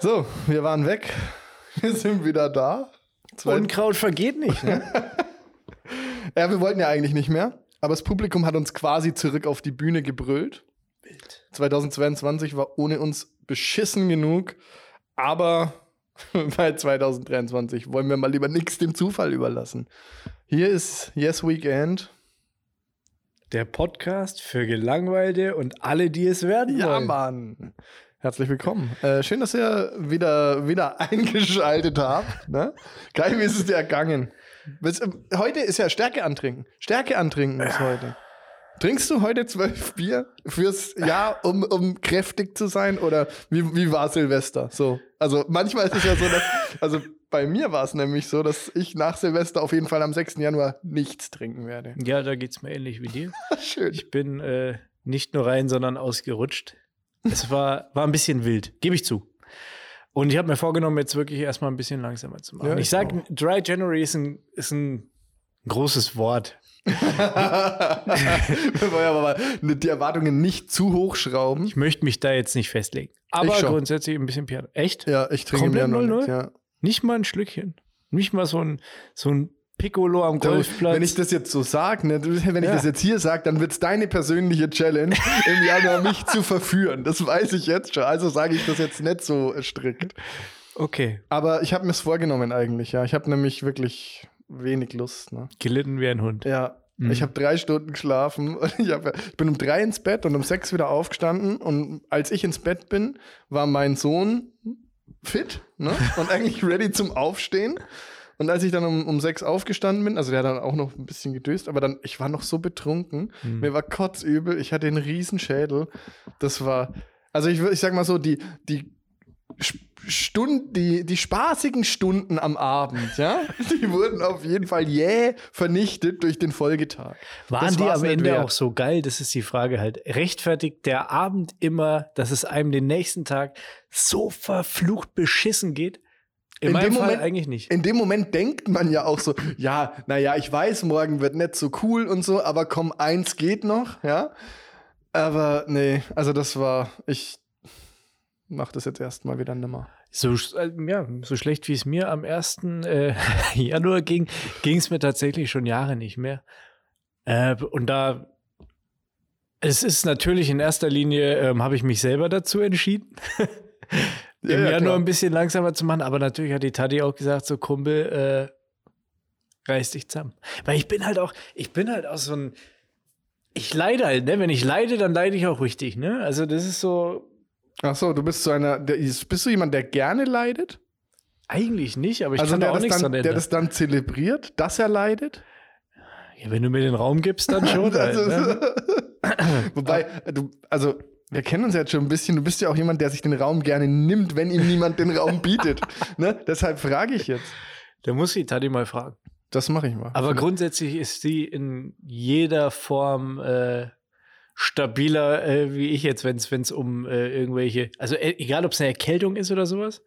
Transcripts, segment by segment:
So, wir waren weg. Wir sind wieder da. Zwei Unkraut vergeht nicht. Ne? ja, wir wollten ja eigentlich nicht mehr. Aber das Publikum hat uns quasi zurück auf die Bühne gebrüllt. Wild. 2022 war ohne uns beschissen genug. Aber bei 2023 wollen wir mal lieber nichts dem Zufall überlassen. Hier ist Yes Weekend. Der Podcast für Gelangweilte und alle, die es werden wollen. Ja, Mann. Herzlich willkommen. Äh, schön, dass ihr wieder, wieder eingeschaltet habt. Ne? Geil, wie ist es dir ergangen? Heute ist ja Stärke antrinken. Stärke antrinken ist heute. Trinkst du heute zwölf Bier fürs Jahr, um, um kräftig zu sein? Oder wie, wie war Silvester? So. Also manchmal ist es ja so, dass, also bei mir war es nämlich so, dass ich nach Silvester auf jeden Fall am 6. Januar nichts trinken werde. Ja, da geht es mir ähnlich wie dir. Schön. Ich bin äh, nicht nur rein, sondern ausgerutscht. Es war, war ein bisschen wild, gebe ich zu. Und ich habe mir vorgenommen, jetzt wirklich erstmal ein bisschen langsamer zu machen. Ja, ich, sage, Dry January ist ein, ist ein großes Wort. Wir wollen aber mal die Erwartungen nicht zu hoch schrauben. Ich möchte mich da jetzt nicht festlegen. Aber grundsätzlich ein bisschen Piano. Echt? Ja, ich trinke Komplett mehr 0 ja. Nicht mal ein Schlückchen. Nicht mal so ein, so ein Piccolo am Golfplatz. Wenn ich das jetzt so sage, ne, wenn ich ja. das jetzt hier sage, dann wird es deine persönliche Challenge, im Januar mich zu verführen. Das weiß ich jetzt schon. Also sage ich das jetzt nicht so strikt. Okay. Aber ich habe mir es vorgenommen eigentlich, ja. Ich habe nämlich wirklich wenig Lust. Ne? Gelitten wie ein Hund. Ja. Mhm. Ich habe drei Stunden geschlafen. Ich, hab, ich bin um drei ins Bett und um sechs wieder aufgestanden. Und als ich ins Bett bin, war mein Sohn fit ne? und eigentlich ready zum Aufstehen. Und als ich dann um, um sechs aufgestanden bin, also der hat dann auch noch ein bisschen gedöst, aber dann, ich war noch so betrunken, mhm. mir war kotzübel, ich hatte einen riesen Schädel. Das war, also ich, ich sag mal so, die, die Stunden, die, die spaßigen Stunden am Abend, ja, die wurden auf jeden Fall jäh vernichtet durch den Folgetag. Waren die am Ende wert. auch so geil? Das ist die Frage halt. Rechtfertigt der Abend immer, dass es einem den nächsten Tag so verflucht beschissen geht? In, in dem Fall Moment eigentlich nicht. In dem Moment denkt man ja auch so, ja, naja, ich weiß, morgen wird nicht so cool und so, aber komm, eins geht noch, ja. Aber nee, also das war, ich mach das jetzt erstmal wieder nimmer. So, äh, ja, so schlecht wie es mir am 1. Äh, Januar ging, ging es mir tatsächlich schon Jahre nicht mehr. Äh, und da, es ist natürlich in erster Linie, ähm, habe ich mich selber dazu entschieden. ja, im ja, Januar ein bisschen langsamer zu machen. Aber natürlich hat die Tati auch gesagt, so Kumpel, äh, reiß dich zusammen. Weil ich bin halt auch, ich bin halt auch so ein, ich leide halt, ne? Wenn ich leide, dann leide ich auch richtig, ne? Also das ist so. Ach so, du bist so einer, der, bist du jemand, der gerne leidet? Eigentlich nicht, aber ich also kann da auch nichts dann, Der das dann zelebriert, dass er leidet? Ja, wenn du mir den Raum gibst, dann schon. halt, ne? Wobei, du, also wir kennen uns jetzt schon ein bisschen. Du bist ja auch jemand, der sich den Raum gerne nimmt, wenn ihm niemand den Raum bietet. ne? Deshalb frage ich jetzt. Da muss ich Tati mal fragen. Das mache ich mal. Aber grundsätzlich ist sie in jeder Form äh, stabiler äh, wie ich jetzt, wenn es um äh, irgendwelche, also äh, egal ob es eine Erkältung ist oder sowas.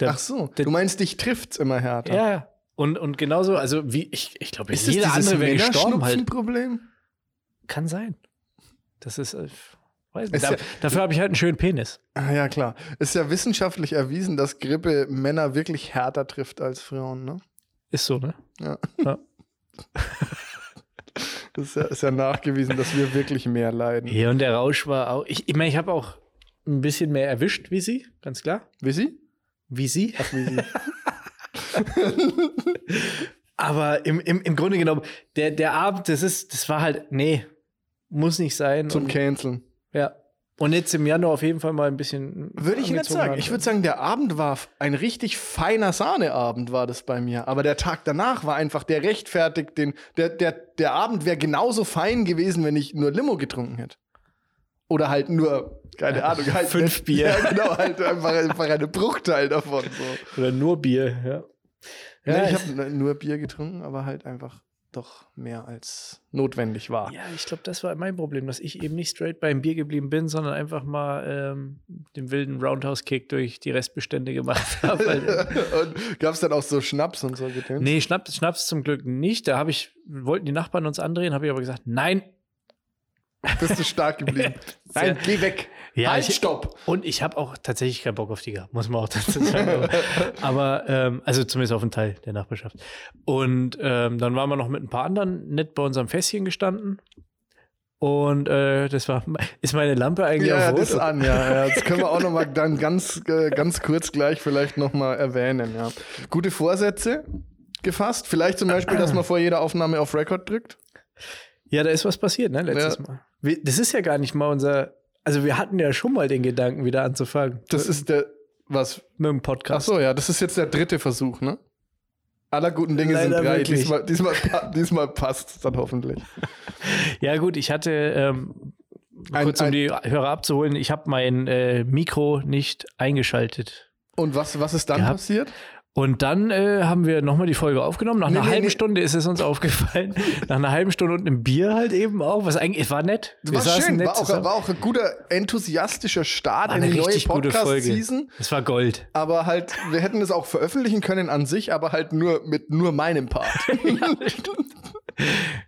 Der, Ach so, der, du meinst, dich trifft's immer härter. Ja, und, und genauso, also wie ich, ich glaube, jeder andere wäre gestorben halt. Problem? Kann sein. Das ist äh, Weiß nicht. Ja, dafür habe ich halt einen schönen Penis. Ah, ja, klar. Ist ja wissenschaftlich erwiesen, dass Grippe Männer wirklich härter trifft als Frauen, ne? Ist so, ne? Ja. ja. das ist ja, ist ja, nachgewiesen, dass wir wirklich mehr leiden. Ja, und der Rausch war auch. Ich, ich meine, ich habe auch ein bisschen mehr erwischt wie sie, ganz klar. Wie sie? Wie sie? Ach, wie sie. Aber im, im, im Grunde genommen, der, der Abend, das ist, das war halt, nee, muss nicht sein. Zum Canceln. Ja. Und jetzt im Januar auf jeden Fall mal ein bisschen. Würde ich nicht sagen. Ich würde sagen, der Abend war ein richtig feiner Sahneabend, war das bei mir. Aber der Tag danach war einfach der rechtfertigt, den, der, der, der Abend wäre genauso fein gewesen, wenn ich nur Limo getrunken hätte. Oder halt nur, keine ja, Ahnung, halt. Fünf nicht, Bier. Ja, genau, halt einfach, einfach eine Bruchteil davon. So. Oder nur Bier, ja. Ja, nee, ich habe nur Bier getrunken, aber halt einfach doch mehr als notwendig war. Ja, ich glaube, das war mein Problem, dass ich eben nicht straight beim Bier geblieben bin, sondern einfach mal ähm, den wilden Roundhouse-Kick durch die Restbestände gemacht habe. und gab es dann auch so Schnaps und so getan? Nee, Schnaps, Schnaps zum Glück nicht. Da habe ich, wollten die Nachbarn uns andrehen, habe ich aber gesagt, nein. Bist du stark geblieben? nein, geh weg. Ja, halt, ich- stopp! Und ich habe auch tatsächlich keinen Bock auf die gehabt, muss man auch dazu sagen. Aber, ähm, also zumindest auf einen Teil der Nachbarschaft. Und ähm, dann waren wir noch mit ein paar anderen nett bei unserem Fässchen gestanden. Und äh, das war, ist meine Lampe eigentlich Ja, auf das ist Rot? an, ja, ja. Das können wir auch noch mal dann ganz, äh, ganz kurz gleich vielleicht noch mal erwähnen, ja. Gute Vorsätze gefasst. Vielleicht zum Beispiel, dass man vor jeder Aufnahme auf Record drückt. Ja, da ist was passiert, ne, letztes Ja. Mal. Wir, das ist ja gar nicht mal unser, also wir hatten ja schon mal den Gedanken, wieder anzufangen. Das ist der, was? mit dem Ach Podcast. so, ja, das ist jetzt der dritte Versuch, ne? Aller guten Dinge Leider sind drei. wirklich. Diesmal, diesmal, diesmal passt es dann hoffentlich. Ja, gut, ich hatte, ähm, Ein- kurz um ein- die Hörer abzuholen, ich habe mein äh, Mikro nicht eingeschaltet. Und was, was ist dann Gehabt. passiert? Und dann äh, haben wir nochmal die Folge aufgenommen. Nach Nee, einer nee, halben nee. Stunde ist es uns aufgefallen. Nach einer halben Stunde und einem Bier halt eben auch. Was eigentlich war nett. Wir war schön, nett war auch, war auch ein guter, enthusiastischer Start War in eine die neue. Podcast-Season. Es war Gold. Aber halt, wir hätten es auch veröffentlichen können an sich, aber halt nur mit nur meinem Part.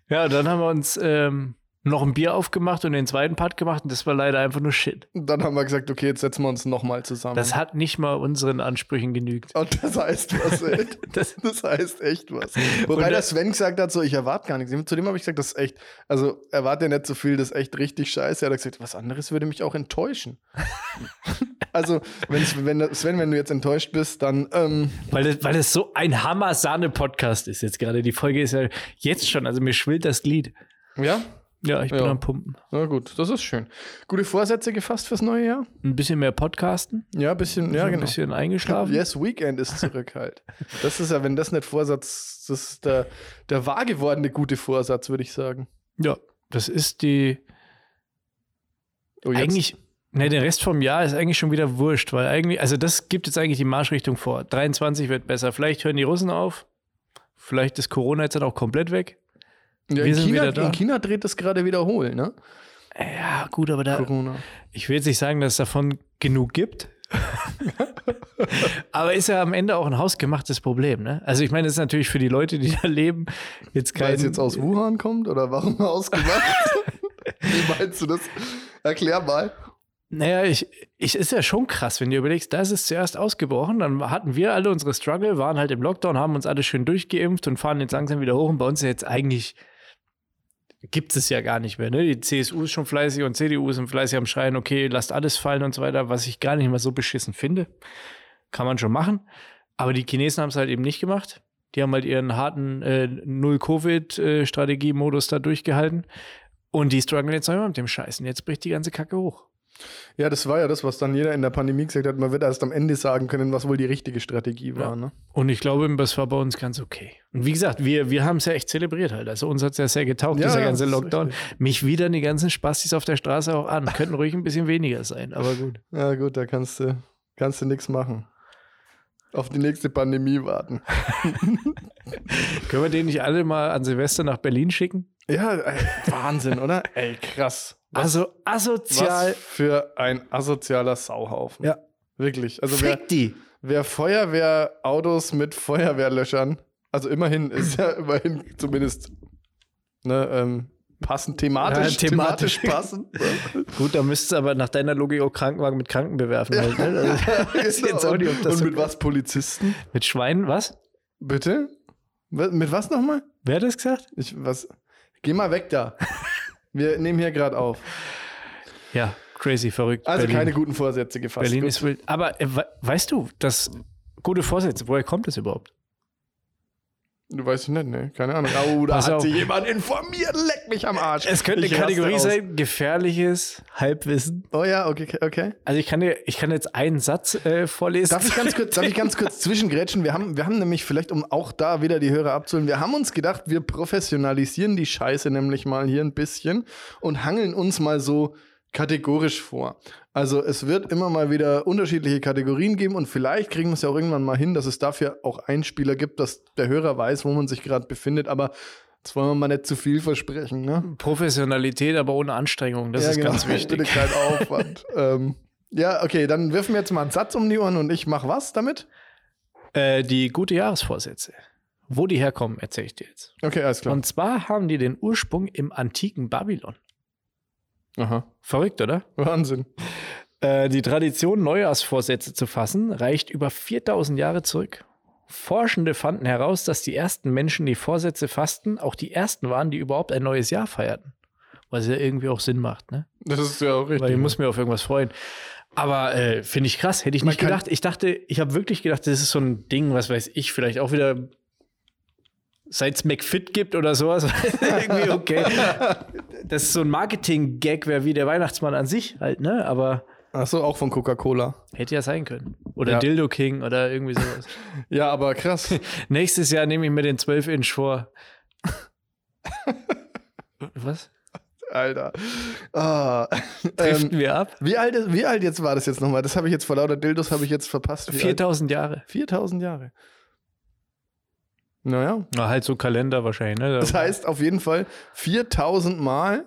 Ja, und dann haben wir uns ähm, noch ein Bier aufgemacht und den zweiten Part gemacht und das war leider einfach nur Shit. Dann haben wir gesagt, okay, jetzt setzen wir uns nochmal zusammen. Das hat nicht mal unseren Ansprüchen genügt. Und das heißt was, ey. Das- Das heißt echt was. Wobei der Sven gesagt hat, so, ich erwarte gar nichts. Zu dem habe ich gesagt, das ist echt, also erwarte ja nicht so viel, das ist echt richtig scheiße. Er hat gesagt, was anderes würde mich auch enttäuschen. also, wenn, Sven, wenn du jetzt enttäuscht bist, dann, ähm, Weil es, weil es so ein Hammer-Sahne-Podcast ist jetzt gerade. Die Folge ist ja jetzt schon, also mir schwillt das Glied. ja, Ja, ich bin Ja. am Pumpen. na gut, das ist schön. Gute Vorsätze gefasst fürs neue Jahr? Ein bisschen mehr Podcasten. Ja, ein bisschen, ja, ein genau. bisschen eingeschlafen. Yes, Weekend ist zurück halt. Das ist ja, wenn das nicht Vorsatz, das ist der, der wahr gewordene gute Vorsatz, würde ich sagen. Ja, das ist die. Oh, Eigentlich, ne, der Rest vom Jahr ist eigentlich schon wieder wurscht, weil eigentlich, also das gibt jetzt eigentlich die Marschrichtung vor. 23 wird besser. Vielleicht hören die Russen auf. Vielleicht ist Corona jetzt dann auch komplett weg. Ja, wir in, sind China, wieder da. in China dreht das gerade wieder hohl, ne? Ja, gut, aber da, Corona. ich will jetzt nicht sagen, dass es davon genug gibt. aber ist ja am Ende auch ein hausgemachtes Problem, ne? Also ich meine, das ist natürlich für die Leute, die da leben, jetzt kein. Weil es jetzt aus Wuhan kommt oder warum ausgemacht? Wie meinst du das? Erklär mal. Naja, ich, ich ist ja schon krass, wenn du überlegst, da ist es zuerst ausgebrochen, dann hatten wir alle unsere Struggle, waren halt im Lockdown, haben uns alle schön durchgeimpft und fahren jetzt langsam wieder hoch und bei uns ist jetzt eigentlich gibt es ja gar nicht mehr. Ne? Die CSU ist schon fleißig und CDU sind fleißig am Schreien, okay, lasst alles fallen und so weiter, was ich gar nicht mal so beschissen finde. Kann man schon machen. Aber die Chinesen haben es halt eben nicht gemacht. Die haben halt ihren harten äh, Null-Covid-Strategie-Modus da durchgehalten. Und die strugglen jetzt noch immer mit dem Scheiß. Und jetzt bricht die ganze Kacke hoch. Ja, das war ja das, was dann jeder in der Pandemie gesagt hat. Man wird erst am Ende sagen können, was wohl die richtige Strategie war. Ja. Ne? Und ich glaube, das war bei uns ganz okay. Und wie gesagt, wir, wir haben es ja echt zelebriert halt. Also uns hat es ja sehr getaugt, Ja, dieser ja, ganze Lockdown. Mich wieder die ganzen Spastis auf der Straße auch an. Könnten ruhig ein bisschen weniger sein, aber gut. Ja, gut, da kannst du, kannst du nichts machen. Auf die nächste Pandemie warten. Können wir den nicht alle mal an Silvester nach Berlin schicken? Ja, ey, Wahnsinn, oder? Ey, krass. Also asozial. Was für ein asozialer Sauhaufen. Ja. Wirklich. Also wer, Fick die. wer Feuerwehrautos mit Feuerwehrlöschern, also immerhin ist ja immerhin zumindest ne, ähm, passend, thematisch, Ja, thematisch. thematisch passend. Gut, da müsstest du aber nach deiner Logik auch Krankenwagen mit Kranken bewerfen. Halt, ne? also, jetzt auch nicht, das und so mit was Polizisten? mit Schweinen, was? Bitte? Mit was nochmal? Wer hat das gesagt? Ich, was? Geh mal weg da. Wir nehmen hier gerade auf. Ja, crazy, verrückt. Also Berlin. keine guten Vorsätze gefasst. Berlin Gut. ist wild. Aber äh, we- weißt du, das gute Vorsätze, woher kommt das überhaupt? Du weißt nicht, ne? Keine Ahnung. Oh, da Pass hat auf. sich jemand informiert. Leck mich am Arsch. Es könnte Ich eine raste Kategorie aus. sein, gefährliches Halbwissen. Oh ja, okay, okay. Also ich kann dir, ich kann jetzt einen Satz äh, vorlesen. Darf ich ganz kurz, darf ich ganz kurz zwischengrätschen? Wir haben, wir haben nämlich vielleicht, um auch da wieder die Hörer abzuholen, wir haben uns gedacht, wir professionalisieren die Scheiße nämlich mal hier ein bisschen und hangeln uns mal so kategorisch vor. Also es wird immer mal wieder unterschiedliche Kategorien geben und vielleicht kriegen wir es ja auch irgendwann mal hin, dass es dafür auch Einspieler gibt, dass der Hörer weiß, wo man sich gerade befindet, aber jetzt wollen wir mal nicht zu viel versprechen, ne? Professionalität, aber ohne Anstrengung. Das Ja, ist genau. ganz wichtig. Bitte kein Aufwand. ähm, ja, okay, dann wirfen wir jetzt mal einen Satz um die Ohren und ich mach was damit? Äh, die gute Jahresvorsätze. Wo die herkommen, erzähle ich dir jetzt. Okay, alles klar. Und zwar haben die den Ursprung im antiken Babylon. Aha. Verrückt, oder? Wahnsinn. Äh, die Tradition, Neujahrsvorsätze zu fassen, reicht über 4000 Jahre zurück. Forschende fanden heraus, dass die ersten Menschen, die Vorsätze fassten, auch die ersten waren, die überhaupt ein neues Jahr feierten. Was ja irgendwie auch Sinn macht, ne? Das ist ja auch richtig. Weil ich muss mir auf irgendwas freuen. Aber äh, finde ich krass, hätte ich Man nicht gedacht. Ich dachte, ich habe wirklich gedacht, das ist so ein Ding, was weiß ich, vielleicht auch wieder seit es McFit gibt oder sowas. irgendwie okay. Das ist so ein Marketing-Gag wäre wie der Weihnachtsmann an sich halt, ne? Aber Achso, auch von Coca-Cola. hätte ja sein können. Oder Ja. Dildo King oder irgendwie sowas. Ja, aber krass. Nächstes Jahr nehme ich mir den 12-Inch vor. Was? Alter. Ah, Driften ähm, wir ab? wie, alt ist, wie alt jetzt war das jetzt nochmal? Das habe ich jetzt vor lauter Dildos habe ich jetzt verpasst. Wie alt? 4000 Jahre. 4000 Jahre. Naja. Na, halt so Kalender wahrscheinlich, ne? Das heißt auf jeden Fall 4000 Mal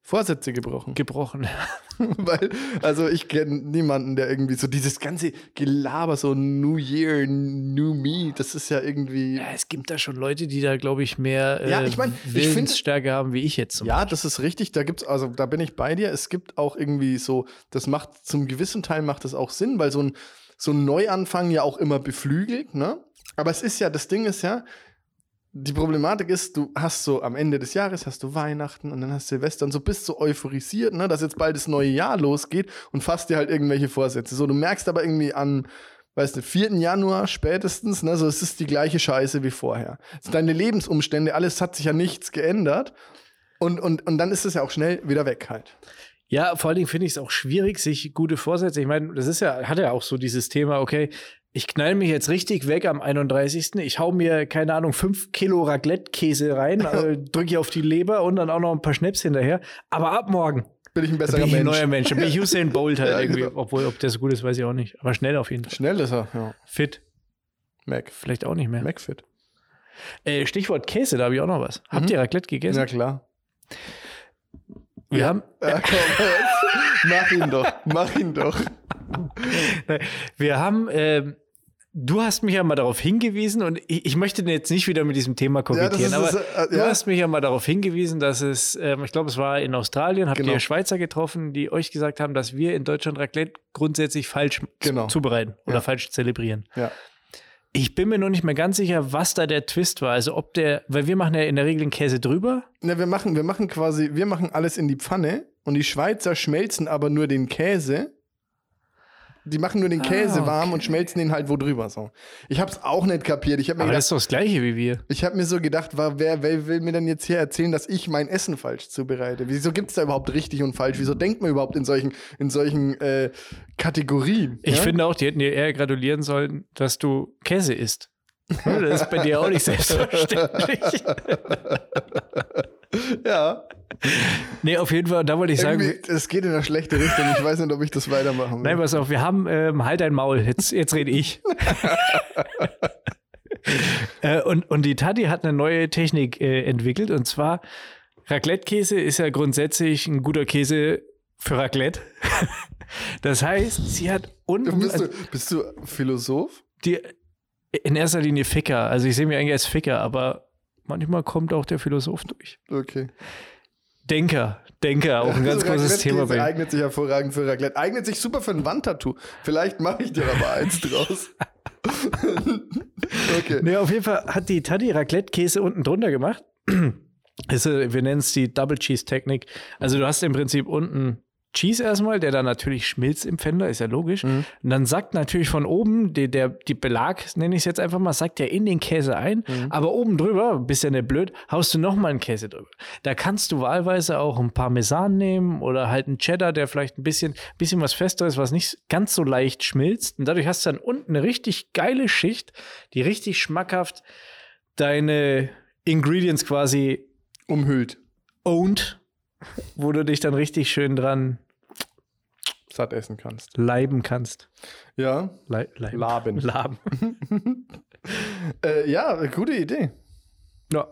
Vorsätze gebrochen. gebrochen. Weil, also ich kenne niemanden, der irgendwie so dieses ganze Gelaber, so New Year, New Me, das ist ja irgendwie. Ja, es gibt da schon Leute, die da, glaube ich, mehr äh, Ja, ich mein, Willensstärke haben wie ich jetzt. zum Ja, das ist richtig. Da gibt's, also da bin ich bei dir. Es gibt auch irgendwie so, das macht zum gewissen Teil macht das auch Sinn, weil so ein, so ein Neuanfang ja auch immer beflügelt, ne? Aber es ist ja, das Ding ist ja, die Problematik ist, du hast so am Ende des Jahres hast du Weihnachten und dann hast du Silvester und so bist so euphorisiert, ne, dass jetzt bald das neue Jahr losgeht und fasst dir halt irgendwelche Vorsätze. So, du merkst aber irgendwie an, weißt du, 4. Januar spätestens, ne, so es ist die gleiche Scheiße wie vorher. Also deine Lebensumstände, alles hat sich ja nichts geändert. Und, und, und dann ist es ja auch schnell wieder weg halt. Ja, vor allen Dingen finde ich es auch schwierig, sich gute Vorsätze. Ich meine, das ist ja, hat ja auch so dieses Thema, okay, ich knall mich jetzt richtig weg am 31. Ich hau mir, keine Ahnung, fünf Kilo Raclette-Käse rein, äh, drücke auf die Leber und dann auch noch ein paar Schnaps hinterher. Aber ab morgen Bin ich ein besserer bin ich ein Mensch. neuer Mensch. Da bin ich Usain Bolt halt Ja, irgendwie. genau. Obwohl, ob der so gut ist, weiß ich auch nicht. Aber schnell auf jeden Fall. Schnell ist er, ja. Fit. Mac. Vielleicht auch nicht mehr. Macfit. Äh, Stichwort Käse, da habe ich auch noch was. Habt ihr Raclette gegessen? Ja, klar. Wir haben, Ja, komm, jetzt. mach ihn doch. Mach ihn doch. Wir haben, ähm, du hast mich ja mal darauf hingewiesen und ich, ich möchte jetzt nicht wieder mit diesem Thema Ja, kokettieren, ist, aber das, äh, du ja. hast mich ja mal darauf hingewiesen, dass es, ähm, ich glaube, es war in Australien, habt Genau. ihr Schweizer getroffen, die euch gesagt haben, dass wir in Deutschland Raclette grundsätzlich falsch Genau. zubereiten oder Ja. falsch zelebrieren. ja. Ich bin mir noch nicht mehr ganz sicher, was da der Twist war. Also ob der, weil wir machen ja in der Regel den Käse drüber. Ne, wir machen, wir machen quasi, wir machen alles in die Pfanne und die Schweizer schmelzen aber nur den Käse. Die machen nur den Käse Ah, warm und okay. schmelzen den halt wo drüber so. Ich hab's auch nicht kapiert. Ich habe mir, Aber das gedacht- ist doch das Gleiche wie wir. ich hab mir so gedacht, war, wer, wer will mir denn jetzt hier erzählen, dass ich mein Essen falsch zubereite? Wieso gibt's da überhaupt richtig und falsch? Wieso denkt man überhaupt in solchen, in solchen äh, Kategorien? Ich ja? finde auch, die hätten dir eher gratulieren sollen, dass du Käse isst. Ne, Das ist bei dir auch nicht selbstverständlich. Ja. nee, auf jeden Fall, da wollte ich sagen, es geht in eine schlechte Richtung. Ich weiß nicht, ob ich das weitermachen will. nein, pass auf, wir haben, ähm, halt dein Maul, jetzt, jetzt rede ich. äh, und, und die Tati hat eine neue Technik äh, entwickelt und zwar Raclette-Käse ist ja grundsätzlich ein guter Käse für Raclette. das heißt, sie hat unten bist, du, bist du Philosoph? die, in erster Linie Ficker. Also ich sehe mich eigentlich als Ficker, aber manchmal kommt auch der Philosoph durch. Okay. Denker, Denker, auch ein ganz Also großes Thema bei ihm. eignet sich hervorragend für Raclette. Eignet sich super für ein Wandtattoo. Vielleicht mache ich dir aber eins draus. okay. Nee, auf jeden Fall hat die Tati Raclette-Käse unten drunter gemacht. Ist, äh, wir nennen es die Double Cheese Technik. Also du hast im Prinzip unten Cheese erstmal, der dann natürlich schmilzt im Fender, ist ja logisch. Mhm. Und dann sackt natürlich von oben, die, der die Belag, nenne ich es jetzt einfach mal, sackt ja in den Käse ein. Mhm. Aber oben drüber, bist ja nicht blöd, haust du nochmal einen Käse drüber. Da kannst du wahlweise auch ein Parmesan nehmen oder halt einen Cheddar, der vielleicht ein bisschen, bisschen was fester ist, was nicht ganz so leicht schmilzt. Und dadurch hast du dann unten eine richtig geile Schicht, die richtig schmackhaft deine Ingredients quasi Umhüllt. owned, wo du dich dann richtig schön dran Satt essen kannst. leiben kannst. Ja. Lei leiben. Laben. Laben. Äh, ja, gute Idee. Ja.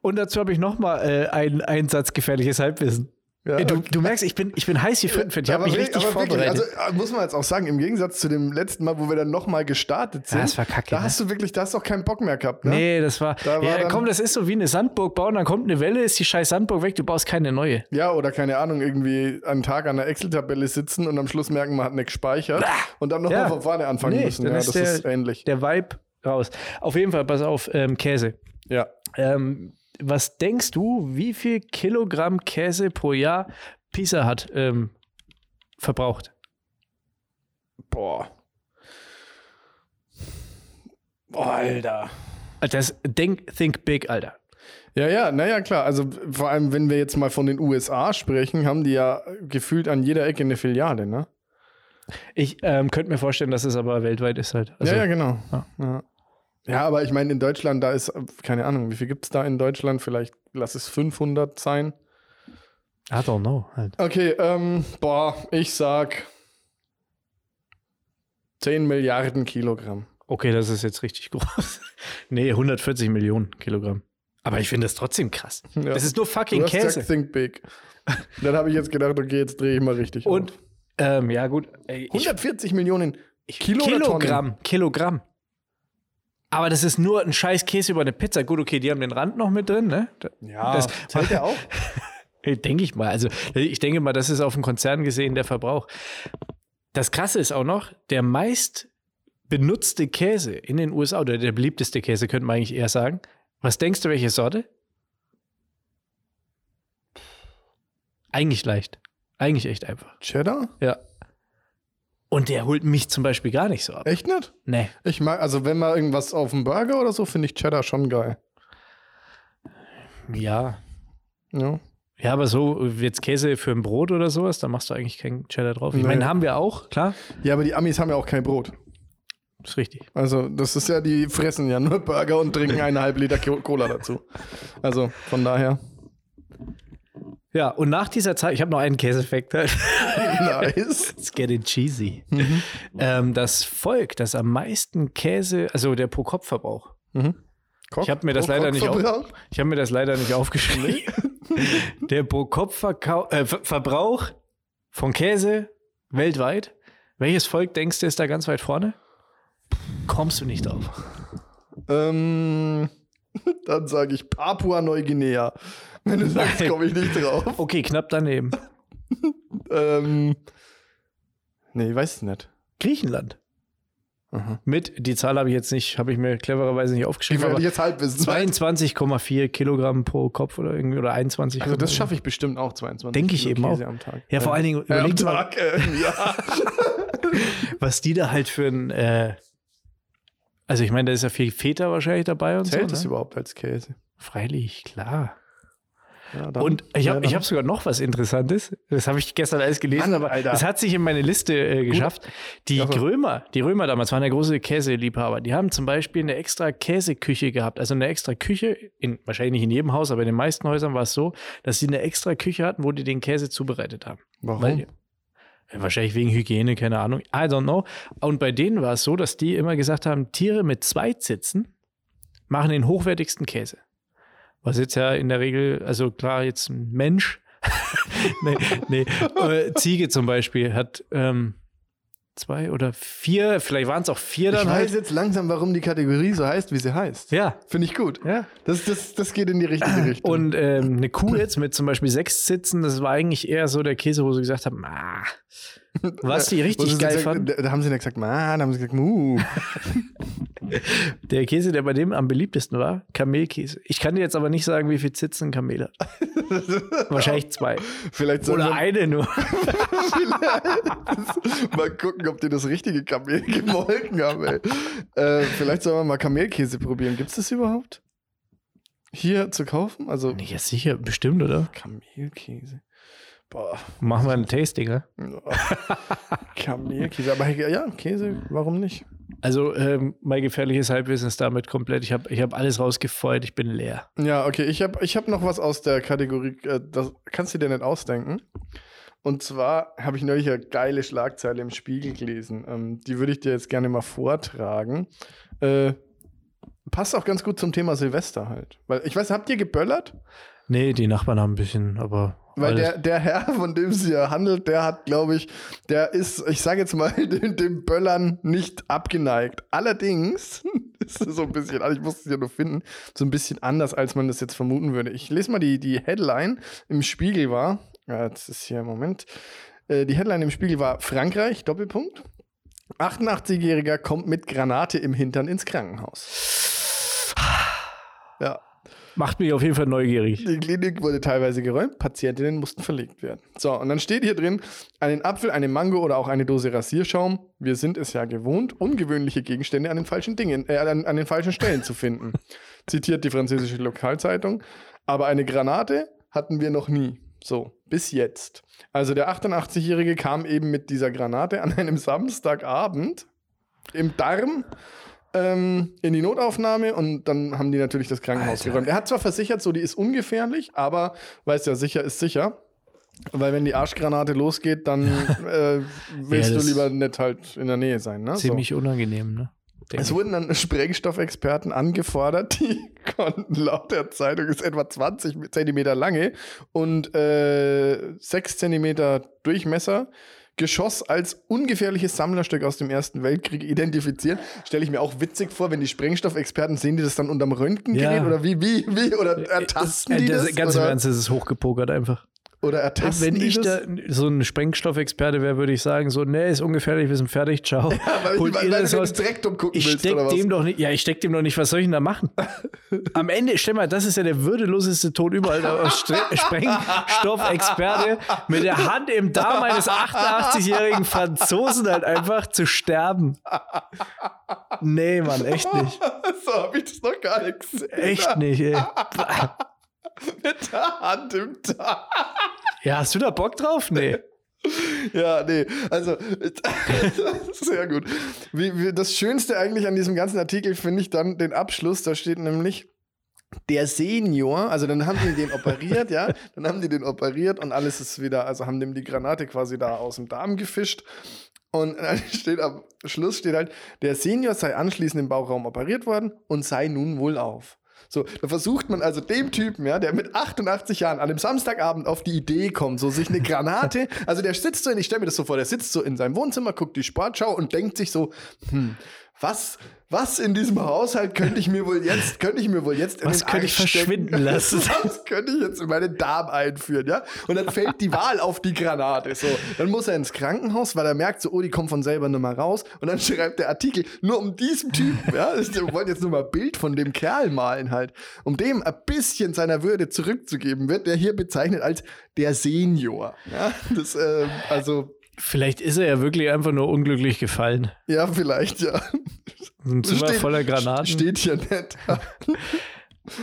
Und dazu habe ich noch mal äh, einen Einsatz gefährliches Halbwissen. Ja, du, du merkst, ich bin, ich bin heiß wie Frittenfett. Ich habe mich richtig aber wirklich, vorbereitet. Also, äh, muss man jetzt auch sagen, im Gegensatz zu dem letzten Mal, wo wir dann nochmal gestartet sind, Ja, das war kacke, da ne? hast du wirklich, da hast du auch keinen Bock mehr gehabt. Ne? Nee, das war. Da war ja, dann- komm, das ist so wie eine Sandburg bauen, dann kommt eine Welle, ist die scheiß Sandburg weg, du baust keine neue. Ja, oder keine Ahnung, irgendwie einen Tag an der Excel-Tabelle sitzen und am Schluss merken, man hat nicht gespeichert und dann nochmal Ja. von vorne anfangen Nee, müssen. Ja, das der- ist ähnlich. Der Vibe raus. Auf jeden Fall, pass auf, ähm, Käse. Ja. Ähm, was denkst du, wie viel Kilogramm Käse pro Jahr Pisa hat ähm, verbraucht? Boah. Boah, Alter. Das denk, think big, Alter. Ja, ja, naja, klar. Also vor allem, wenn wir jetzt mal von den USA sprechen, haben die ja gefühlt an jeder Ecke eine Filiale, ne? Ich ähm, könnte mir vorstellen, dass es aber weltweit ist halt. Also, ja, ja, genau. ja. Ja. Ja. aber ich meine, in Deutschland, da ist, keine Ahnung, wie viel gibt es da in Deutschland? Vielleicht lass es 500 sein. I don't know. Halt. Okay, ähm, boah, ich sag 10 Milliarden Kilogramm. Okay, das ist jetzt richtig groß. nee, 140 Millionen Kilogramm. Aber ich finde das trotzdem krass. Ja. Das ist nur fucking Käse. gesagt, think big. Dann habe ich jetzt gedacht, okay, jetzt drehe ich mal richtig Und, ähm, ja, gut. Ey, ich- 140 Millionen Kilo? Kilogramm. Kilogramm. Aber das ist nur ein scheiß Käse über eine Pizza. Gut, okay, die haben den Rand noch mit drin, ne? Ja, Das- zählt der auch? Denke ich mal. Also, ich denke mal, das ist auf dem Konzern gesehen der Verbrauch. Das Krasse ist auch noch, der meist benutzte Käse in den USA oder der beliebteste Käse, könnte man eigentlich eher sagen. Was denkst du, welche Sorte? Eigentlich leicht. Eigentlich echt einfach. Cheddar? Ja. Und der holt mich zum Beispiel gar nicht so ab. Echt nicht? Nee. Ich mag, also wenn mal irgendwas auf dem Burger oder so, finde ich Cheddar schon geil. Ja. Ja. Ja, aber so jetzt Käse für ein Brot oder sowas, da machst du eigentlich keinen Cheddar drauf. Ich Nee. meine, haben wir auch, klar. ja, aber die Amis haben ja auch kein Brot. Ist richtig. Also, das ist ja, die fressen ja nur Burger und trinken eineinhalb Liter Co- Cola dazu. Also, von daher. Ja, und nach dieser Zeit, ich habe noch einen Käsefakt. Nice. It's getting cheesy. Ähm, das Volk, das am meisten Käse, also der Pro-Kopf-Verbrauch. Ich habe mir das leider nicht auf, Verbrauch? ich habe mir das leider nicht aufgeschrieben. der Pro-Kopf-Verbrauch von Käse weltweit. Welches Volk denkst du ist da ganz weit vorne? Kommst du nicht drauf. Ähm, dann sage ich Papua-Neuguinea. Wenn du sagst, komme ich nicht drauf. Okay, knapp daneben. Ähm, nee, ich weiß es nicht. Griechenland. Aha. Mit, die Zahl habe ich jetzt nicht, habe ich mir clevererweise nicht Ich aufgeschrieben, werde aber jetzt halb wissen. 22,4 Kilogramm pro Kopf oder irgendwie oder 21. Also, das schaffe ich bestimmt auch 22. Denke ich Kilo eben auch. Käse am Tag. Ja, vor allen Dingen Äh, am Tag, äh, ja. was die da halt für ein, äh, also ich meine, da ist ja viel Feta wahrscheinlich dabei und Zählt so. das Ne? überhaupt als Käse? Freilich, klar. Ja, Und ich habe ich hab sogar noch was Interessantes. Das habe ich gestern alles gelesen, Mann, aber Alter. es hat sich in meine Liste äh, geschafft. Die aber- Römer, die Römer damals waren ja große Käseliebhaber. Die haben zum Beispiel eine extra Käseküche gehabt. Also eine extra Küche, in, wahrscheinlich nicht in jedem Haus, aber in den meisten Häusern war es so, dass sie eine extra Küche hatten, wo die den Käse zubereitet haben. Warum? Weil, wahrscheinlich wegen Hygiene, keine Ahnung. I don't know. Und bei denen war es so, dass die immer gesagt haben, Tiere mit zwei Zitzen machen den hochwertigsten Käse. Was jetzt ja in der Regel, also klar, jetzt ein Mensch, nee, nee, äh, Ziege zum Beispiel hat ähm, zwei oder vier, vielleicht waren es auch vier ich dann weiß halt. jetzt langsam, warum die Kategorie so heißt, wie sie heißt. Ja, Finde ich gut. ja. Das, das, das geht in die richtige Richtung. Und ähm, eine Kuh jetzt mit zum Beispiel sechs Sitzen, das war eigentlich eher so der Käse, wo sie gesagt haben, ah, was die richtig geil fanden. Da, da haben sie nicht gesagt, man, da haben sie gesagt, mu. Der Käse, der bei dem am beliebtesten war, Kamelkäse. Ich kann dir jetzt aber nicht sagen, wie viel Zitzen ein Kamel hat. Wahrscheinlich zwei. Vielleicht Oder wir eine nur. mal gucken, ob die das richtige Kamel gemolken haben. Ey. Äh, vielleicht sollen wir mal Kamelkäse probieren. Gibt es das überhaupt? Hier zu kaufen? Also Ja, sicher, bestimmt, oder? Kamelkäse. Boah. Machen wir ein Tasting, ne? Kamelkäse. Aber ja, Käse, warum nicht? Also, ähm, mein gefährliches Halbwissen ist damit komplett. Ich habe ich hab alles rausgefeuert, ich bin leer. Ja, okay, ich habe ich hab noch was aus der Kategorie, äh, das kannst du dir nicht ausdenken. Und zwar habe ich neulich eine geile Schlagzeile im Spiegel gelesen. Ähm, die würde ich dir jetzt gerne mal vortragen. Äh, passt auch ganz gut zum Thema Silvester halt. Weil ich weiß, habt ihr geböllert? Nee, die Nachbarn haben ein bisschen, aber Weil der, der Herr, von dem sie ja handelt, der hat, glaube ich, der ist, ich sage jetzt mal, dem, dem Böllern nicht abgeneigt. Allerdings ist es so ein bisschen, also ich musste es ja nur finden, so ein bisschen anders, als man das jetzt vermuten würde. Ich lese mal die, die Headline im Spiegel war, ja, jetzt ist hier, Moment, Äh, die Headline im Spiegel war Frankreich, Doppelpunkt. 88-Jähriger kommt mit Granate im Hintern ins Krankenhaus. Ja, Macht mich auf jeden Fall neugierig. die Klinik wurde teilweise geräumt, Patientinnen mussten verlegt werden. So, und dann steht hier drin, einen Apfel, eine Mango oder auch eine Dose Rasierschaum. Wir sind es ja gewohnt, ungewöhnliche Gegenstände an den falschen Dingen, äh, an, an den falschen Stellen zu finden. Zitiert die französische Lokalzeitung. Aber eine Granate hatten wir noch nie. So, bis jetzt. Also der 88-Jährige kam eben mit dieser Granate an einem Samstagabend im Darm ähm, in die Notaufnahme und dann haben die natürlich das Krankenhaus Alter. geräumt. Er hat zwar versichert, so die ist ungefährlich, aber weiß ja, sicher ist sicher. Weil wenn die Arschgranate losgeht, dann äh, willst Ja, du lieber nicht halt in der Nähe sein. Ne? So. Ziemlich unangenehm, ne? Denk Es wurden dann Sprengstoffexperten angefordert, die konnten laut der Zeitung ist etwa 20 Zentimeter lange und äh, 6 Zentimeter Durchmesser. Geschoss als ungefährliches Sammlerstück aus dem Ersten Weltkrieg identifizieren. Stelle ich mir auch witzig vor, wenn die Sprengstoffexperten sehen die das dann unterm Röntgengerät Ja. oder wie, wie, wie, oder ertasten Äh, die das, das? Ganz im oder, Ernst, das ist hochgepokert einfach. Oder ertasten Wenn ich das? da so ein Sprengstoffexperte wäre, würde ich sagen, so, nee, ist ungefährlich, wir sind fertig, ciao. weil, Holt weil, ihr weil das du raus? den Dreck gucken Ich willst, steck oder was? dem doch nicht, ja, ich steck dem doch nicht, was soll ich denn da machen? Am Ende, stell mal, das ist ja der würdeloseste Tod überall, Sprengstoffexperte mit der Hand im Darm eines 88-jährigen Franzosen halt einfach zu sterben. Nee, Mann, echt nicht. so habe ich das noch gar nicht gesehen. Echt nicht, ey. Mit der Hand im Tag. Ja, hast du da Bock drauf? Nee. Ja, nee, also sehr gut. Wie, wie, das Schönste eigentlich an diesem ganzen Artikel finde ich dann den Abschluss, da steht nämlich der Senior, also dann haben die den operiert, ja, dann haben die den operiert und alles ist wieder, also haben dem die Granate quasi da aus dem Darm gefischt und dann steht am Schluss steht halt, der Senior sei anschließend im Bauchraum operiert worden und sei nun wohl auf. So, da versucht man also dem Typen, ja, der mit 88 Jahren an einem Samstagabend auf die Idee kommt, so sich eine Granate, also der sitzt so, ich stelle mir das so vor, der sitzt so in seinem Wohnzimmer, guckt die Sportschau und denkt sich so, hm, was, was in diesem Haushalt könnte ich mir wohl jetzt, könnte ich mir wohl jetzt in Was den könnte ich stecken? verschwinden lassen? Was könnte ich jetzt in meinen Darm einführen, ja? Und dann fällt die Wahl auf die Granate. So, dann muss er ins Krankenhaus, weil er merkt so, oh, die kommt von selber nicht mal raus. Und dann schreibt der Artikel nur um diesen Typen, ja? Wir wollen jetzt nur mal ein Bild von dem Kerl malen halt. Um dem ein bisschen seiner Würde zurückzugeben, wird der hier bezeichnet als der Senior. Ja, das, äh, also, Vielleicht ist er ja wirklich einfach nur unglücklich gefallen. ja, vielleicht, ja. Ein Zimmer Steht- voller Granaten. Steht hier nicht.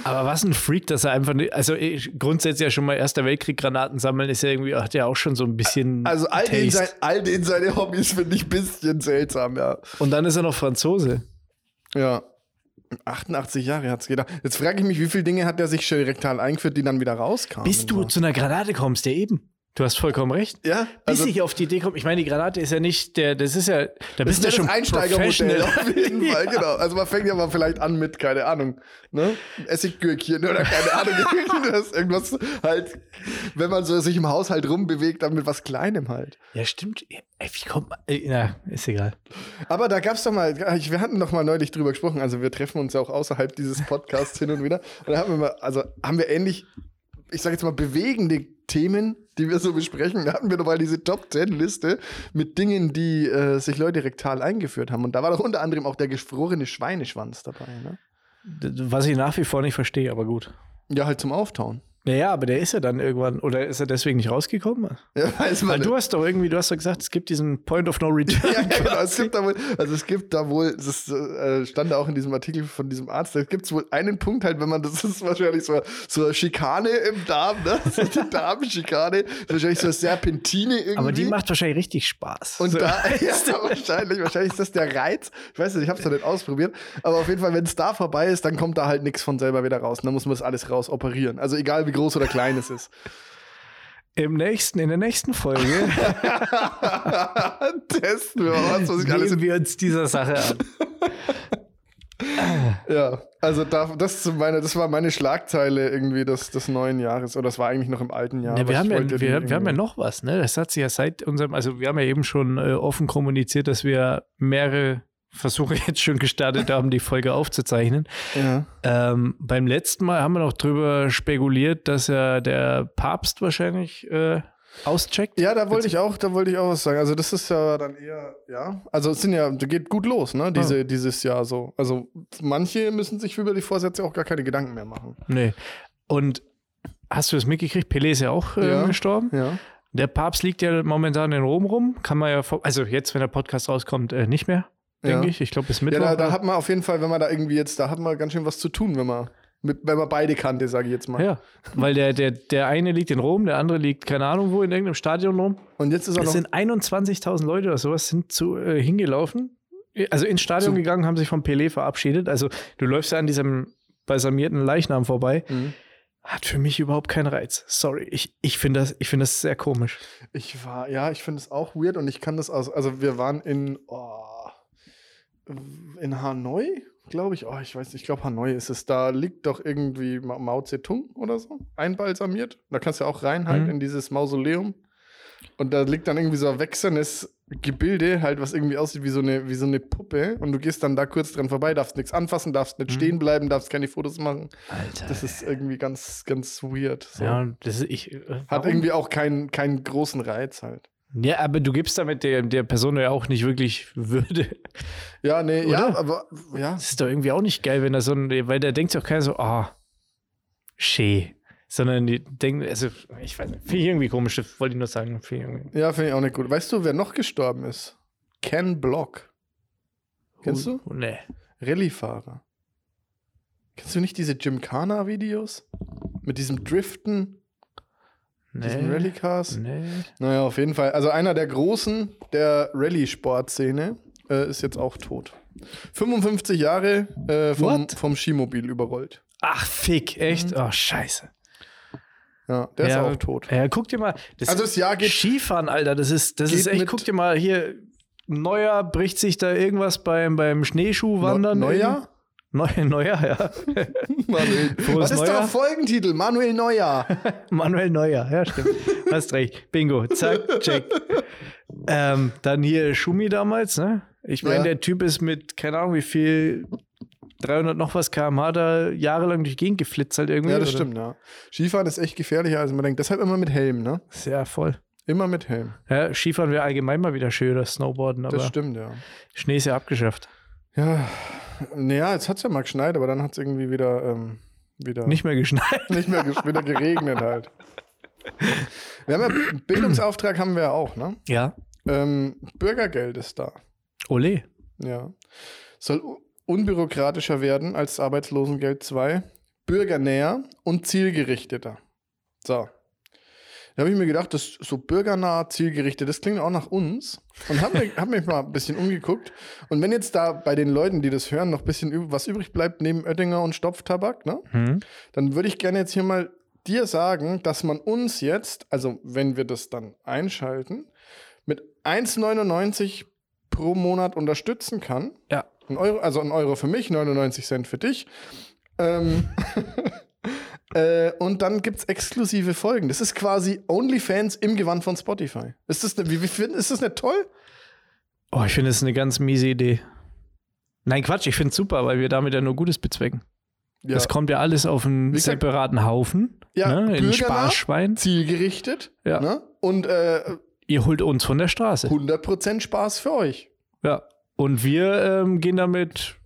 Aber was ein Freak, dass er einfach nicht, also ich, grundsätzlich ja schon mal Erster Weltkrieg Granaten sammeln, ist ja irgendwie, hat ja auch schon so ein bisschen. Also all den, Taste. sein, all den seine Hobbys finde ich ein bisschen seltsam, ja. Und dann ist er noch Franzose. Ja. 88 Jahre hat's gedacht. Jetzt frage ich mich, wie viele Dinge hat der sich schon rektal eingeführt, die dann wieder rauskamen? Bis du zu einer Granate kommst, ja eben. Du hast vollkommen recht. Ja, Bis also ich auf die Idee komme, ich meine, die Granate ist ja nicht der, das ist ja, da das bist ist du ja ja schon das Einsteigermodell auf jeden Fall, genau. Also man fängt ja mal vielleicht an mit, keine Ahnung, ne? Essiggürkchen oder keine Ahnung, irgendwas, irgendwas halt, wenn man so sich im Haushalt rumbewegt, dann mit was Kleinem halt. Ja, stimmt. Wie kommt man, na, ist egal. Aber da gab's doch mal, wir hatten doch mal neulich drüber gesprochen, also wir treffen uns ja auch außerhalb dieses Podcasts hin und wieder. Und da haben wir mal, also haben wir ähnlich, ich sage jetzt mal, bewegende Themen, die wir so besprechen. Da hatten wir doch mal diese Top 10 Liste mit Dingen, die äh, sich Leute rektal eingeführt haben. Und da war doch unter anderem auch der gefrorene Schweineschwanz dabei, ne? Was ich nach wie vor nicht verstehe, aber gut. Ja, halt zum Auftauen. Naja, aber der ist ja dann irgendwann, oder ist er deswegen nicht rausgekommen? Ja, weiß man Weil nicht. du hast doch irgendwie, du hast doch gesagt, es gibt diesen Point of No Return. Ja, genau. Es gibt da wohl, also es gibt da wohl, das äh, stand da auch in diesem Artikel von diesem Arzt, da gibt es wohl einen Punkt halt, wenn man, das ist wahrscheinlich so, so eine Schikane im Darm, ne? So die Darmschikane, wahrscheinlich so eine Serpentine irgendwie. Aber die macht wahrscheinlich richtig Spaß. und So. da, ja, wahrscheinlich, wahrscheinlich ist das der Reiz. Ich weiß nicht, ich habe es noch nicht ausprobiert. Aber auf jeden Fall, wenn es da vorbei ist, dann kommt da halt nichts von selber wieder raus. Und dann muss man das alles raus operieren. Also egal wie groß oder klein es ist. Im nächsten, in der nächsten Folge Testen wir mal was, was ich alles wir uns dieser Sache an. ja, also da, das, meine, das war meine Schlagzeile irgendwie des, des neuen Jahres. Oder das war eigentlich noch im alten Jahr. Ja, aber wir, haben ja, wir, wir haben ja noch was, ne? Das hat sich ja seit unserem, also wir haben ja eben schon äh, offen kommuniziert, dass wir mehrere Versuche jetzt schon gestartet haben, die Folge aufzuzeichnen. Ja. Ähm, beim letzten Mal haben wir noch drüber spekuliert, dass ja der Papst wahrscheinlich äh, auscheckt. Ja, da wollte ich auch, da wollte ich auch was sagen. Also das ist ja dann eher, ja, also es sind ja, geht gut los, ne, diese, dieses Jahr so. Also manche müssen sich über die Vorsätze auch gar keine Gedanken mehr machen. Nee. Und hast du das mitgekriegt? Pelé ist ja auch äh, Ja. gestorben. Ja. Der Papst liegt ja momentan in Rom rum. Kann man ja, also jetzt, wenn der Podcast rauskommt, äh, nicht mehr, denke Ja. ich. Ich glaube, bis Ja, Mittwoch. da, da hat man auf jeden Fall, wenn man da irgendwie jetzt, da hat man ganz schön was zu tun, wenn man, mit, wenn man beide kannte, sage ich jetzt mal. Ja, weil der, der, der eine liegt in Rom, der andere liegt keine Ahnung wo in irgendeinem Stadion rum. Und jetzt ist auch Es noch, sind 21.000 Leute oder sowas sind zu, äh, hingelaufen. Also ins Stadion Zu- gegangen, haben sich vom Pelé verabschiedet. Also du läufst ja an diesem balsamierten Leichnam vorbei. Mhm. Hat für mich überhaupt keinen Reiz. Sorry, ich, ich finde das, ich find das sehr komisch. ich war, ja, ich finde es auch weird und ich kann das aus, also wir waren in, oh, in Hanoi, glaube ich, oh, ich weiß nicht, ich glaube Hanoi ist es, da liegt doch irgendwie Ma- Mao Zedong oder so, einbalsamiert. Da kannst du auch rein halt Mhm. in dieses Mausoleum. Und da liegt dann irgendwie so ein wechselndes Gebilde, halt, was irgendwie aussieht wie so eine, wie so eine Puppe. Und du gehst dann da kurz dran vorbei, darfst nichts anfassen, darfst nicht Mhm. stehen bleiben, darfst keine Fotos machen. Alter. Das ist irgendwie ganz, ganz weird. So. ja, das ist, ich, äh, Hat warum? irgendwie auch keinen, keinen großen Reiz halt. Ja, aber du gibst damit der, der Person ja auch nicht wirklich Würde. Ja, nee, ja, Oder? aber ja. Das ist doch irgendwie auch nicht geil, wenn da so ein, weil da denkt sich auch keiner so, ah, schee. Sondern die denken, also, ich weiß nicht, finde ich irgendwie komisch, das wollte ich nur sagen. Irgendwie- Ja, finde ich auch nicht gut. Weißt du, wer noch gestorben ist? Ken Block. Kennst du? Oh, nee. Rallye-Fahrer. Kennst du nicht diese Gymkhana-Videos? Mit diesem Driften, diesen Nee. Rallye-Cars? Nee. Naja, auf jeden Fall. Also einer der Großen der Rallye-Sportszene äh, ist jetzt auch tot. 55 Jahre äh, vom, What? vom Skimobil überrollt. Ach, fick, echt? Oh, scheiße. Ja, der ja, ist auch tot. Ja, guck dir mal. Das Also das Jahr geht Skifahren, Alter, das ist, das ist echt, guck dir mal hier, Neujahr bricht sich da irgendwas beim, beim Schneeschuhwandern. Neujahr? Neu, Neujahr, ja. Manuel. Was ist Neujahr. der Folgentitel? Manuel Neujahr. Manuel Neuer, ja, stimmt. Hast recht. Bingo, zack, check. Ähm, dann hier Schumi damals, ne? Ich meine, Ja. der Typ ist mit, keine Ahnung, wie viel, 300 noch was kmh da jahrelang durch die Gegend geflitzt halt irgendwie. Ja, das oder? stimmt, ja. Skifahren ist echt gefährlicher, als man denkt. Deshalb immer mit Helm, ne? Sehr voll. Immer mit Helm. Ja, Skifahren wäre allgemein mal wieder schön, oder Snowboarden, aber Das stimmt, ja. Schnee ist ja abgeschafft. Ja, naja, jetzt hat es ja mal geschneit, aber dann hat es irgendwie wieder, ähm, wieder Nicht mehr geschneit. nicht mehr ges- wieder geregnet halt. Wir haben ja Bildungsauftrag haben wir ja auch, ne? Ja. Ähm, Bürgergeld ist da. Ole. Ja. Soll unbürokratischer werden als Arbeitslosengeld 2, bürgernäher und zielgerichteter. So. Da habe ich mir gedacht, das ist so bürgernah, zielgerichtet, das klingt auch nach uns. Und habe mir, hab mich mal ein bisschen umgeguckt. Und wenn jetzt da bei den Leuten, die das hören, noch ein bisschen was übrig bleibt neben Oettinger und Stopftabak, ne? Hm? dann würde ich gerne jetzt hier mal dir sagen, dass man uns jetzt, also wenn wir das dann einschalten, mit 1,99 pro Monat unterstützen kann. Ja. Ein Euro, also ein Euro für mich, 99 Cent für dich. Ähm, äh, und dann gibt es exklusive Folgen. Das ist quasi OnlyFans im Gewand von Spotify. Ist das, ne, wie, wie, ist das nicht toll? Oh, ich finde das eine ganz miese Idee. Nein, Quatsch, ich finde es super, weil wir damit ja nur Gutes bezwecken. Ja. Das kommt ja alles auf einen gesagt- separaten Haufen. Ja, ne? In. Sparschwein. Zielgerichtet. Ja. Ne? Und äh, Ihr holt uns von der Straße. 100% Spaß für euch. Ja. Und wir ähm, gehen damit.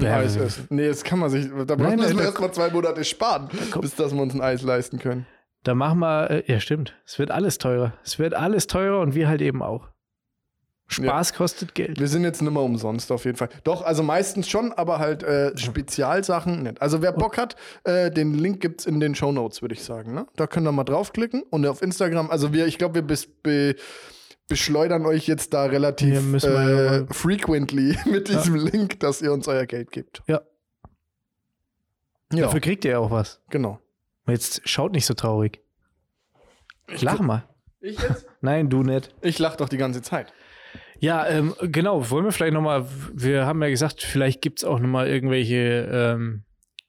Ja, Eis essen. Nee, das kann man sich. Da Nein, müssen wir da- erstmal zwei Monate sparen, komm. bis dass wir uns ein Eis leisten können. Da machen wir. Äh, ja, stimmt. Es wird alles teurer. Es wird alles teurer und wir halt eben auch. Spaß kostet Geld. Wir sind jetzt nimmer umsonst auf jeden Fall. Doch, also meistens schon, aber halt äh, Spezialsachen nicht. Also wer Bock hat, äh, den Link gibt's in den Show Notes, würde ich sagen. Ne? Da könnt ihr mal draufklicken und auf Instagram. Also wir, ich glaube, wir bis, be, beschleudern euch jetzt da relativ ja äh, frequently mit diesem Link, dass ihr uns euer Geld gebt. Ja. Ja, Dafür kriegt ihr auch was. genau. Jetzt schaut nicht so traurig. Lach mal. Ich jetzt? Nein, du nicht. Ich lach doch die ganze Zeit. Ja, ähm, genau. Wollen wir vielleicht nochmal, wir haben ja gesagt, vielleicht gibt es auch nochmal irgendwelche ähm,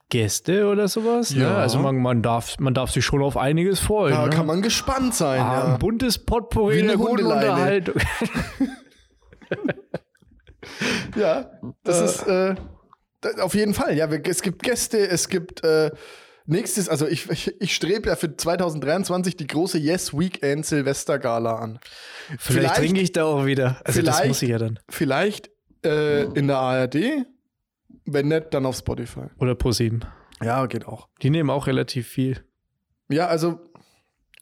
Gäste oder sowas. Ne? Ja. Also man, man, darf, man darf sich schon auf einiges freuen. Da ne? kann man gespannt sein. ah, ja. Ein buntes Potpourri Wie eine der guten. Unterhaltung. Ja, das ist äh, auf jeden Fall. Ja, es gibt Gäste, es gibt äh, nächstes, also ich, ich, ich strebe ja für 2023 die große Yes Weekend Silvestergala an. Vielleicht, trinke ich da auch wieder. Also das vielleicht- muss ich ja dann. Vielleicht äh, in der ARD, wenn nicht, dann auf Spotify. Oder Pro7. Ja, geht auch. Die nehmen auch relativ viel. Ja, also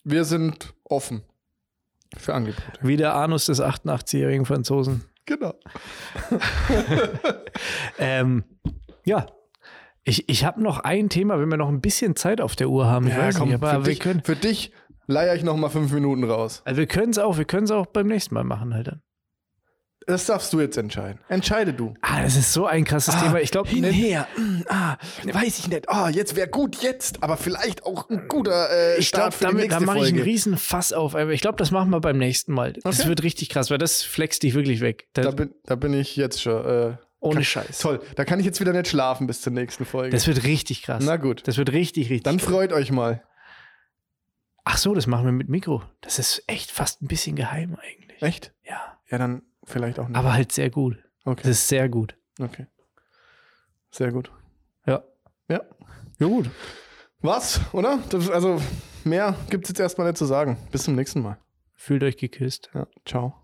wir sind offen für Angebote. Wie der Anus des 88-jährigen Franzosen. Genau. Ähm, ja. Ich, ich habe noch ein Thema, wenn wir noch ein bisschen Zeit auf der Uhr haben. Ich weiß nicht, aber für, wir dich, können für dich leier ich noch mal fünf Minuten raus. also wir können es auch, wir können es auch beim nächsten Mal machen halt dann. Das darfst du jetzt entscheiden. Entscheide du. Ah, das ist so ein krasses Thema. Ich glaube, hinher. Mm, ah, weiß ich nicht. Ah, jetzt wäre gut jetzt, aber vielleicht auch ein guter äh, ich Start die damit, da mache ich einen riesen Fass auf. Aber ich glaube, das machen wir beim nächsten Mal. Das Okay. wird richtig krass, weil das flext dich wirklich weg. Da, Da bin, da bin ich jetzt schon. Äh, ohne kann- Scheiß. Toll. Da kann ich jetzt wieder nicht schlafen bis zur nächsten Folge. Das wird richtig krass. Na gut. Das wird richtig, richtig Dann krass. freut euch mal. Ach so, das machen wir mit Mikro. Das ist echt fast ein bisschen geheim eigentlich. Echt? Ja. Ja, dann vielleicht auch nicht. Aber halt sehr gut. Das okay. ist sehr gut. okay. Sehr gut. Ja. Ja. Ja, gut. Was, oder? Das, also, mehr gibt es jetzt erstmal nicht zu sagen. Bis zum nächsten Mal. Fühlt euch geküsst. Ja. Ciao.